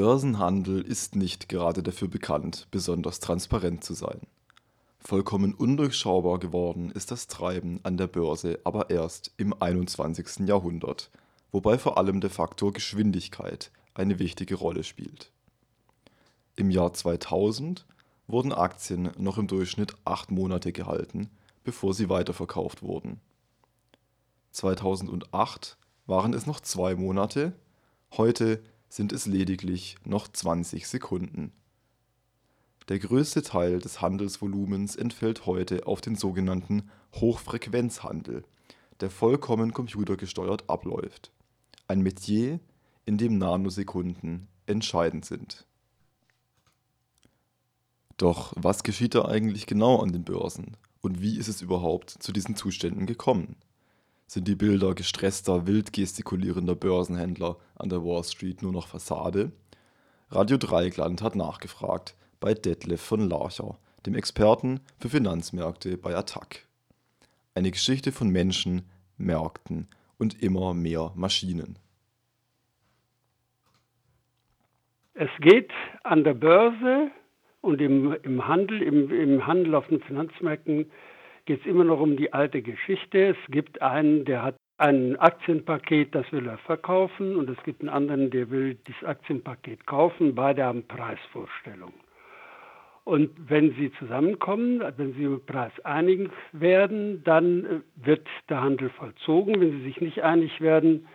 Börsenhandel ist nicht gerade dafür bekannt, besonders transparent zu sein. Vollkommen undurchschaubar geworden ist das Treiben an der Börse aber erst im 21. Jahrhundert, wobei vor allem der Faktor Geschwindigkeit eine wichtige Rolle spielt. Im Jahr 2000 wurden Aktien noch im Durchschnitt acht Monate gehalten, bevor sie weiterverkauft wurden. 2008 waren es noch zwei Monate, heute sind es lediglich noch 20 Sekunden. Der größte Teil des Handelsvolumens entfällt heute auf den sogenannten Hochfrequenzhandel, der vollkommen computergesteuert abläuft. Ein Metier, in dem Nanosekunden entscheidend sind. Doch was geschieht da eigentlich genau an den Börsen und wie ist es überhaupt zu diesen Zuständen gekommen? Sind die Bilder gestresster, wild gestikulierender Börsenhändler an der Wall Street nur noch Fassade? Radio Dreigland hat nachgefragt bei Detlef von Larcher, dem Experten für Finanzmärkte bei Attac. Eine Geschichte von Menschen, Märkten und immer mehr Maschinen. Es geht an der Börse und im, im Handel, im, im Handel auf den Finanzmärkten geht es immer noch um die alte Geschichte. Es gibt einen, der hat ein Aktienpaket, das will er verkaufen und es gibt einen anderen, der will dieses Aktienpaket kaufen. Beide haben Preisvorstellungen. Und wenn sie zusammenkommen, wenn sie über Preis einig werden, dann äh, wird der Handel vollzogen. Wenn sie sich nicht einig werden,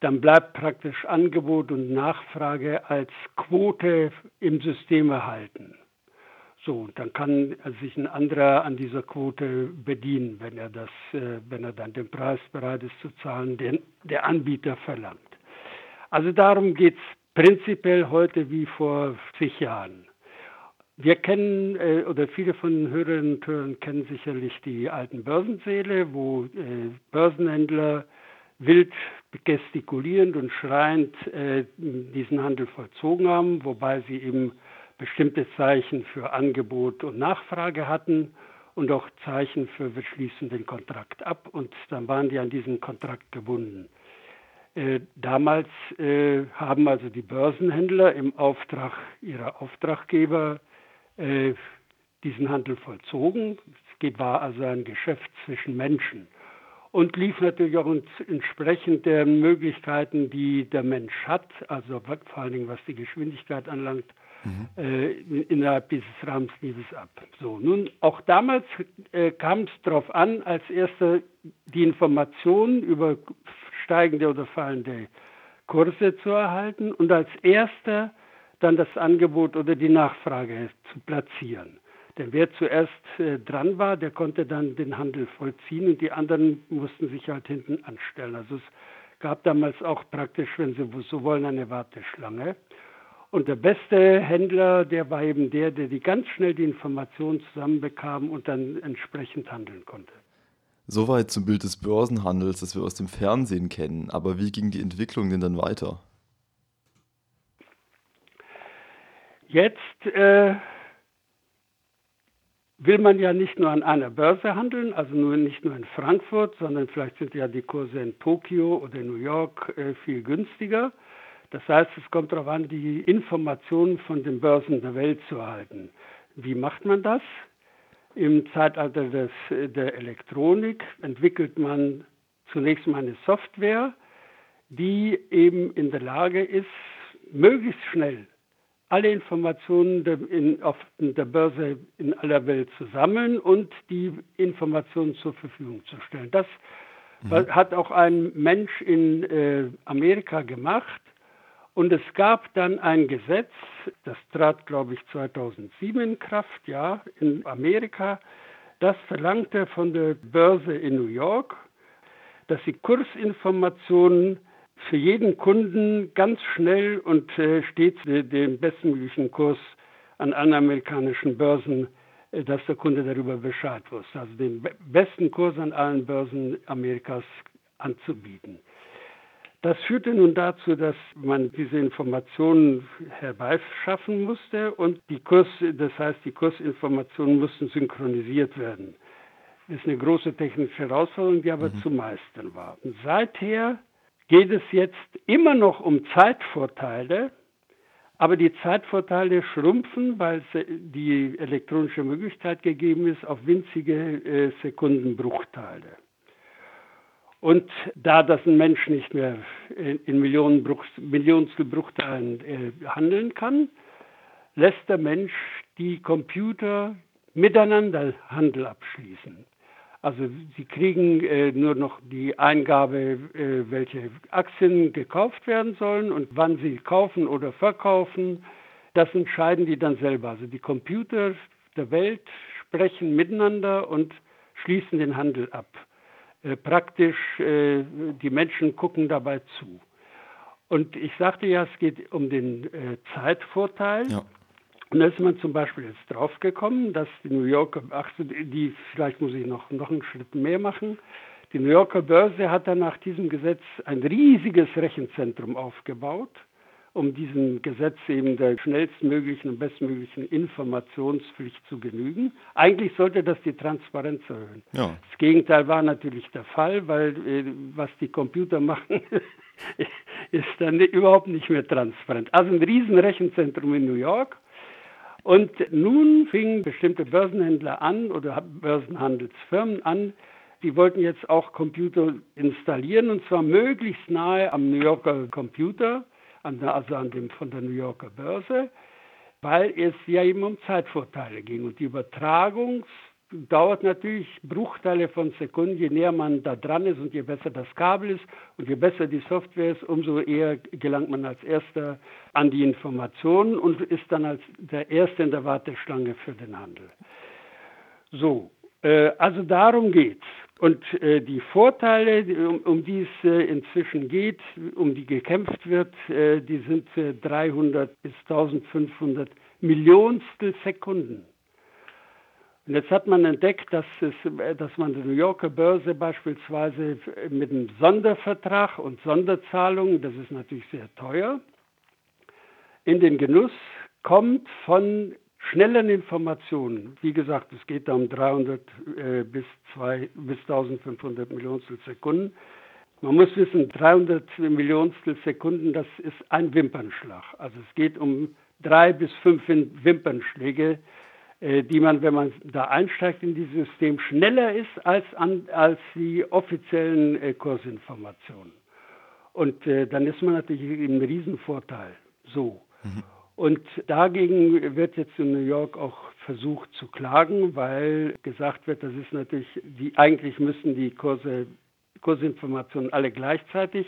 dann bleibt praktisch Angebot und Nachfrage als Quote im System erhalten. So, dann kann sich ein anderer an dieser Quote bedienen, wenn er das, äh, wenn er dann den Preis bereit ist zu zahlen, den der Anbieter verlangt. Also darum geht es prinzipiell heute wie vor zig Jahren. Wir kennen, äh, oder viele von den Hörerinnen und Hörern kennen sicherlich die alten Börsensäle, wo äh, Börsenhändler wild gestikulierend und schreiend diesen Handel vollzogen haben, wobei sie eben bestimmte Zeichen für Angebot und Nachfrage hatten und auch Zeichen für wir schließen den Kontrakt ab und dann waren die an diesen Kontrakt gebunden. Äh, damals äh, haben also die Börsenhändler im Auftrag ihrer Auftraggeber äh, diesen Handel vollzogen. Es war also ein Geschäft zwischen Menschen und lief natürlich auch entsprechend der Möglichkeiten, die der Mensch hat, also vor allen Dingen was die Geschwindigkeit anlangt, mhm. äh, innerhalb dieses Rahmens lief es ab. So, nun auch damals äh, kam es darauf an, als erster die Informationen über steigende oder fallende Kurse zu erhalten und als erster dann das Angebot oder die Nachfrage zu platzieren. Denn wer zuerst äh, dran war, der konnte dann den Handel vollziehen und die anderen mussten sich halt hinten anstellen. Also es gab damals auch praktisch, wenn Sie so wollen, eine Warteschlange. Und der beste Händler, der war eben der, der die ganz schnell die Informationen zusammenbekam und dann entsprechend handeln konnte. Soweit zum Bild des Börsenhandels, das wir aus dem Fernsehen kennen. Aber wie ging die Entwicklung denn dann weiter? Jetzt äh, will man ja nicht nur an einer Börse handeln, also nur nicht nur in Frankfurt, sondern vielleicht sind ja die Kurse in Tokio oder in New York äh, viel günstiger. Das heißt, es kommt darauf an, die Informationen von den Börsen der Welt zu erhalten. Wie macht man das? Im Zeitalter des, der Elektronik entwickelt man zunächst mal eine Software, die eben in der Lage ist, möglichst schnell alle Informationen der, in, auf der Börse in aller Welt zu sammeln und die Informationen zur Verfügung zu stellen. Das mhm. hat auch ein Mensch in äh, Amerika gemacht. Und es gab dann ein Gesetz, das trat, glaube ich, 2007 in Kraft, ja, in Amerika, das verlangte von der Börse in New York, dass sie Kursinformationen für jeden Kunden ganz schnell und äh, stets den bestmöglichen Kurs an allen amerikanischen Börsen, äh, dass der Kunde darüber Bescheid wusste. Also den besten Kurs an allen Börsen Amerikas anzubieten. Das führte nun dazu, dass man diese Informationen herbeischaffen musste und die Kurs, das heißt, die Kursinformationen mussten synchronisiert werden. Das ist eine große technische Herausforderung, die aber mhm. zu meistern war. Und seither geht es jetzt immer noch um Zeitvorteile, Aber die Zeitvorteile schrumpfen, weil die elektronische Möglichkeit gegeben ist auf winzige äh, Sekundenbruchteile. Und da das ein Mensch nicht mehr in, in Millionstel Bruchteilen äh, handeln kann, lässt der Mensch die Computer miteinander Handel abschließen. Also sie kriegen äh, nur noch die Eingabe, äh, welche Aktien gekauft werden sollen und wann sie kaufen oder verkaufen. Das entscheiden die dann selber. Also die Computer der Welt sprechen miteinander und schließen den Handel ab. Äh, praktisch, äh, die Menschen gucken dabei zu. Und ich sagte ja, es geht um den äh, Zeitvorteil. Ja. Und da ist man zum Beispiel jetzt draufgekommen, dass die New Yorker, ach, die, vielleicht muss ich noch, noch einen Schritt mehr machen. Die New Yorker Börse hat dann nach diesem Gesetz ein riesiges Rechenzentrum aufgebaut, um diesem Gesetz eben der schnellstmöglichen und bestmöglichen Informationspflicht zu genügen. Eigentlich sollte das die Transparenz erhöhen. Ja. Das Gegenteil war natürlich der Fall, weil äh, was die Computer machen, ist dann überhaupt nicht mehr transparent. Also ein riesen Rechenzentrum in New York und nun fingen bestimmte Börsenhändler an oder Börsenhandelsfirmen an, die wollten jetzt auch Computer installieren und zwar möglichst nahe am New Yorker Computer, also an dem von der New Yorker Börse, weil es ja eben um Zeitvorteile ging und die Übertragungs- dauert natürlich Bruchteile von Sekunden, je näher man da dran ist und je besser das Kabel ist und je besser die Software ist, umso eher gelangt man als erster an die Informationen und ist dann als der Erste in der Warteschlange für den Handel. So, äh, also darum geht's. Und äh, die Vorteile, um, um die es äh, inzwischen geht, um die gekämpft wird, äh, die sind 300 bis 1500 Millionstel Sekunden. Und jetzt hat man entdeckt, dass, es, dass man die New Yorker Börse beispielsweise mit einem Sondervertrag und Sonderzahlungen, das ist natürlich sehr teuer, in den Genuss kommt von schnellen Informationen. Wie gesagt, es geht da um 300 äh, bis, 2, bis 1500 Millionstel Sekunden. Man muss wissen, 300 Millionstel Sekunden, das ist ein Wimpernschlag. Also es geht um drei bis fünf Wimpernschläge äh, die man, wenn man da einsteigt in dieses System, schneller ist als, an, als die offiziellen äh, Kursinformationen. Und äh, dann ist man natürlich im Riesenvorteil. So. Mhm. Und dagegen wird jetzt in New York auch versucht zu klagen, weil gesagt wird, das ist natürlich, die, eigentlich müssen die Kurse, Kursinformationen alle gleichzeitig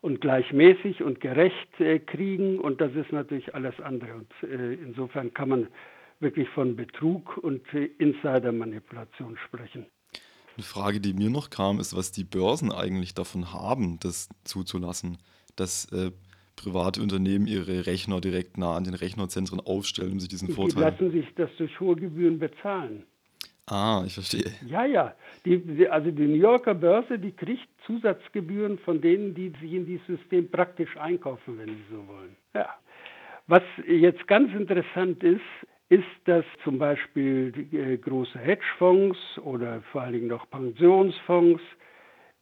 und gleichmäßig und gerecht äh, kriegen und das ist natürlich alles andere. Und äh, insofern kann man wirklich von Betrug und Insidermanipulation sprechen. Eine Frage, die mir noch kam, ist, was die Börsen eigentlich davon haben, das zuzulassen, dass äh, private Unternehmen ihre Rechner direkt nah an den Rechnerzentren aufstellen, um sich diesen die Vorteil. Die lassen sich das durch hohe Gebühren bezahlen. Ah, ich verstehe. Ja, ja. Die, die, also die New Yorker Börse, die kriegt Zusatzgebühren von denen, die sich in dieses System praktisch einkaufen, wenn sie so wollen. Ja. Was jetzt ganz interessant ist, ist, dass zum Beispiel äh, große Hedgefonds oder vor allen Dingen noch Pensionsfonds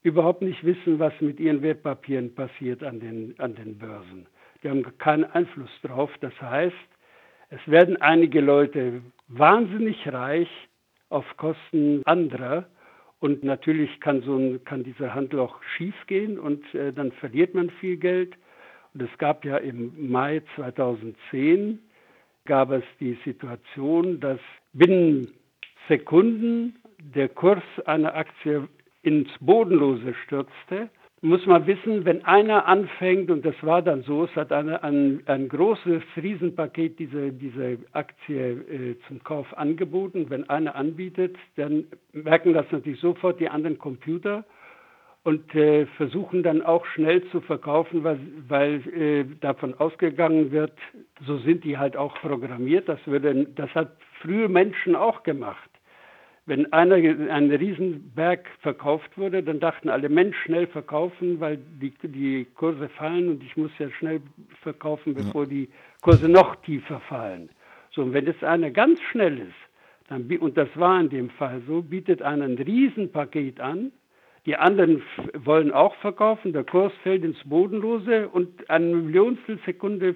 überhaupt nicht wissen, was mit ihren Wertpapieren passiert an den, an den Börsen. Die haben keinen Einfluss drauf. Das heißt, es werden einige Leute wahnsinnig reich auf Kosten anderer. Und natürlich kann, so ein, kann dieser Handel auch schiefgehen und äh, dann verliert man viel Geld. Und es gab ja im Mai 2010 gab es die Situation, dass binnen Sekunden der Kurs einer Aktie ins Bodenlose stürzte. Muss man wissen, wenn einer anfängt, und das war dann so, es hat eine, ein, ein großes Riesenpaket diese, diese Aktie äh, zum Kauf angeboten. Wenn einer anbietet, dann merken das natürlich sofort die anderen Computer und äh, versuchen dann auch schnell zu verkaufen, weil, weil äh, davon ausgegangen wird, so sind die halt auch programmiert. Das, würde, das hat frühe Menschen auch gemacht. Wenn einer ein Riesenberg verkauft wurde, dann dachten alle Mensch schnell verkaufen, weil die, die Kurse fallen und ich muss ja schnell verkaufen, bevor ja. die Kurse noch tiefer fallen. So, und wenn jetzt einer ganz schnell ist, dann, und das war in dem Fall so, bietet einer ein Riesenpaket an, die anderen wollen auch verkaufen, der Kurs fällt ins Bodenlose und eine Millionstel Sekunde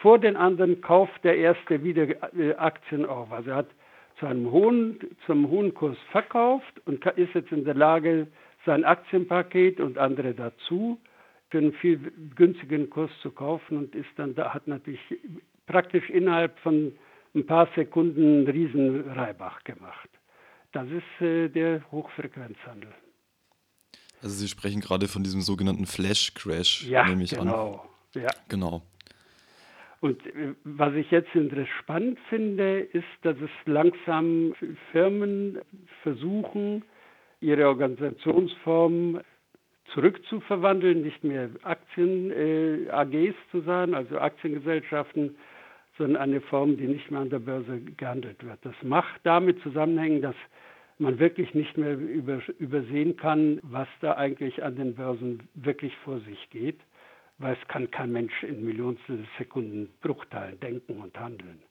vor den anderen kauft der erste wieder äh, Aktien auf. Also er hat zu einem hohen, zum hohen Kurs verkauft und ist jetzt in der Lage, sein Aktienpaket und andere dazu für einen viel günstigeren Kurs zu kaufen und ist dann da hat natürlich praktisch innerhalb von ein paar Sekunden einen riesen Reibach gemacht. Das ist äh, der Hochfrequenzhandel. Also Sie sprechen gerade von diesem sogenannten Flash Crash, ja, nehme ich genau. an. Ja, genau. Und äh, was ich jetzt spannend finde, ist, dass es langsam Firmen versuchen, ihre Organisationsform zurückzuverwandeln, nicht mehr Aktien-AGs äh, zu sein, also Aktiengesellschaften, sondern eine Form, die nicht mehr an der Börse gehandelt wird. Das macht damit zusammenhängen, dass man wirklich nicht mehr über, übersehen kann, was da eigentlich an den Börsen wirklich vor sich geht, weil es kann kein Mensch in Millionstel Sekunden Bruchteilen denken und handeln.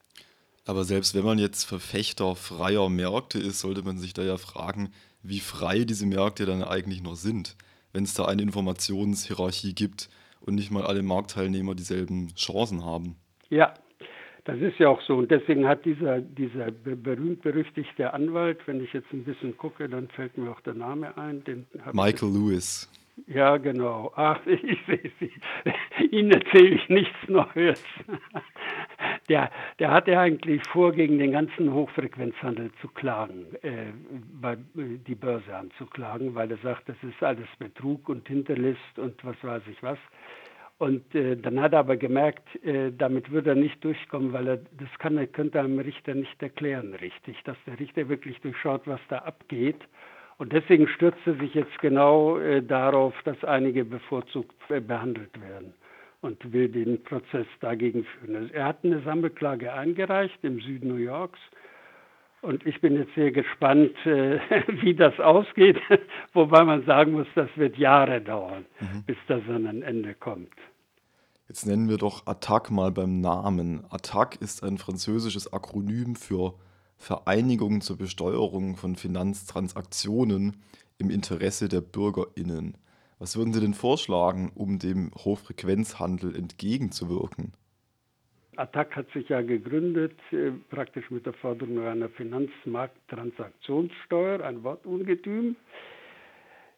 Aber selbst wenn man jetzt Verfechter freier Märkte ist, sollte man sich da ja fragen, wie frei diese Märkte dann eigentlich noch sind, wenn es da eine Informationshierarchie gibt und nicht mal alle Marktteilnehmer dieselben Chancen haben. Ja, das ist ja auch so. Und deswegen hat dieser, dieser berühmt-berüchtigte Anwalt, wenn ich jetzt ein bisschen gucke, dann fällt mir auch der Name ein. Den Michael Lewis. Ja, genau. Ach, ich sehe Sie. Ihnen erzähle ich nichts Neues. Der, der hatte eigentlich vor, gegen den ganzen Hochfrequenzhandel zu klagen, äh, die Börse anzuklagen, weil er sagt, das ist alles Betrug und Hinterlist und was weiß ich was. Und äh, dann hat er aber gemerkt, äh, damit würde er nicht durchkommen, weil er das kann, er könnte einem Richter nicht erklären, richtig, dass der Richter wirklich durchschaut, was da abgeht. Und deswegen stürzt er sich jetzt genau äh, darauf, dass einige bevorzugt äh, behandelt werden und will den Prozess dagegen führen. Also er hat eine Sammelklage eingereicht im Süden New Yorks. Und ich bin jetzt sehr gespannt, äh, wie das ausgeht, wobei man sagen muss, das wird Jahre dauern, mhm. bis das an ein Ende kommt. Jetzt nennen wir doch ATTAC mal beim Namen. ATTAC ist ein französisches Akronym für Vereinigung zur Besteuerung von Finanztransaktionen im Interesse der Bürgerinnen. Was würden Sie denn vorschlagen, um dem Hochfrequenzhandel entgegenzuwirken? ATTAC hat sich ja gegründet, äh, praktisch mit der Forderung einer Finanzmarkttransaktionssteuer, ein Wortungetüm.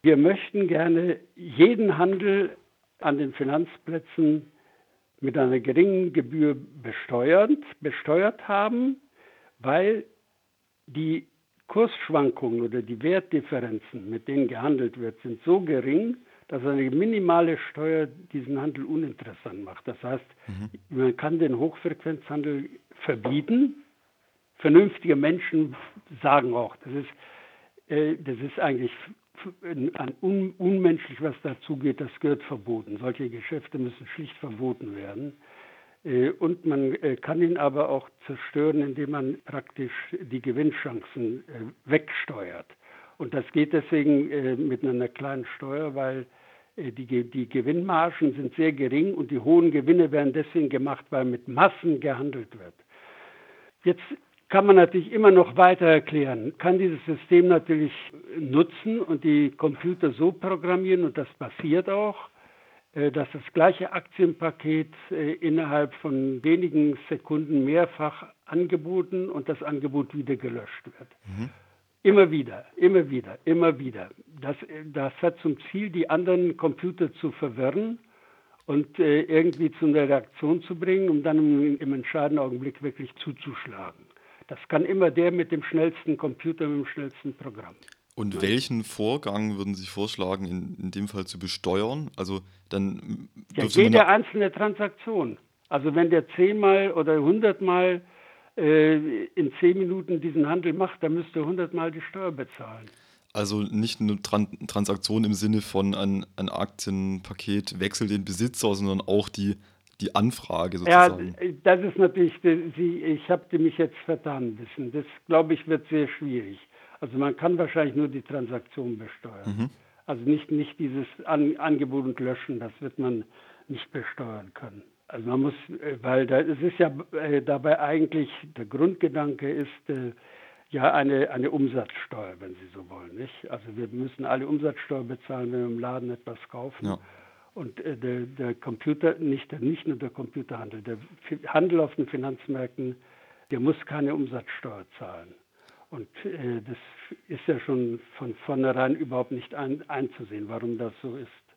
Wir möchten gerne jeden Handel an den Finanzplätzen mit einer geringen Gebühr besteuert, besteuert haben, weil die Kursschwankungen oder die Wertdifferenzen, mit denen gehandelt wird, sind so gering, dass eine minimale Steuer diesen Handel uninteressant macht. Das heißt, mhm. man kann den Hochfrequenzhandel verbieten. Vernünftige Menschen sagen auch, das ist, äh, das ist eigentlich un unmenschlich, was dazu geht, das gehört verboten. Solche Geschäfte müssen schlicht verboten werden. Äh, und man äh, kann ihn aber auch zerstören, indem man praktisch die Gewinnchancen äh, wegsteuert. Und das geht deswegen mit einer kleinen Steuer, weil die, die Gewinnmargen sind sehr gering und die hohen Gewinne werden deswegen gemacht, weil mit Massen gehandelt wird. Jetzt kann man natürlich immer noch weiter erklären, kann dieses System natürlich nutzen und die Computer so programmieren, und das passiert auch, dass das gleiche Aktienpaket äh, innerhalb von wenigen Sekunden mehrfach angeboten und das Angebot wieder gelöscht wird. Mhm. Immer wieder, immer wieder, immer wieder. Das, das hat zum Ziel, die anderen Computer zu verwirren und äh, irgendwie zu einer Reaktion zu bringen, um dann im, im entscheidenden Augenblick wirklich zuzuschlagen. Das kann immer der mit dem schnellsten Computer, mit dem schnellsten Programm. Und welchen Vorgang würden Sie vorschlagen, in, in dem Fall zu besteuern? Also dann ja, jede einzelne Transaktion. Also wenn der zehnmal oder hundertmal äh, in zehn Minuten diesen Handel macht, dann müsste er hundertmal die Steuer bezahlen. Also nicht eine Tran Transaktion im Sinne von ein, ein Aktienpaket wechselt den Besitzer, sondern auch die die Anfrage sozusagen. Ja, das ist natürlich, Sie, ich habe mich jetzt vertan wissen. Das, glaube ich, wird sehr schwierig. Also man kann wahrscheinlich nur die Transaktion besteuern. Mhm. Also nicht, nicht dieses An Angebot und Löschen, das wird man nicht besteuern können. Also man muss, äh, weil da, es ist ja äh, dabei eigentlich, der Grundgedanke ist äh, ja eine, eine Umsatzsteuer, wenn Sie so wollen. Nicht? Also wir müssen alle Umsatzsteuer bezahlen, wenn wir im Laden etwas kaufen. Ja. Und äh, der, der, Computer, nicht, nicht nur der Computerhandel, der Handel auf den Finanzmärkten, der muss keine Umsatzsteuer zahlen. Und äh, das ist ja schon von vornherein überhaupt nicht ein, einzusehen, warum das so ist.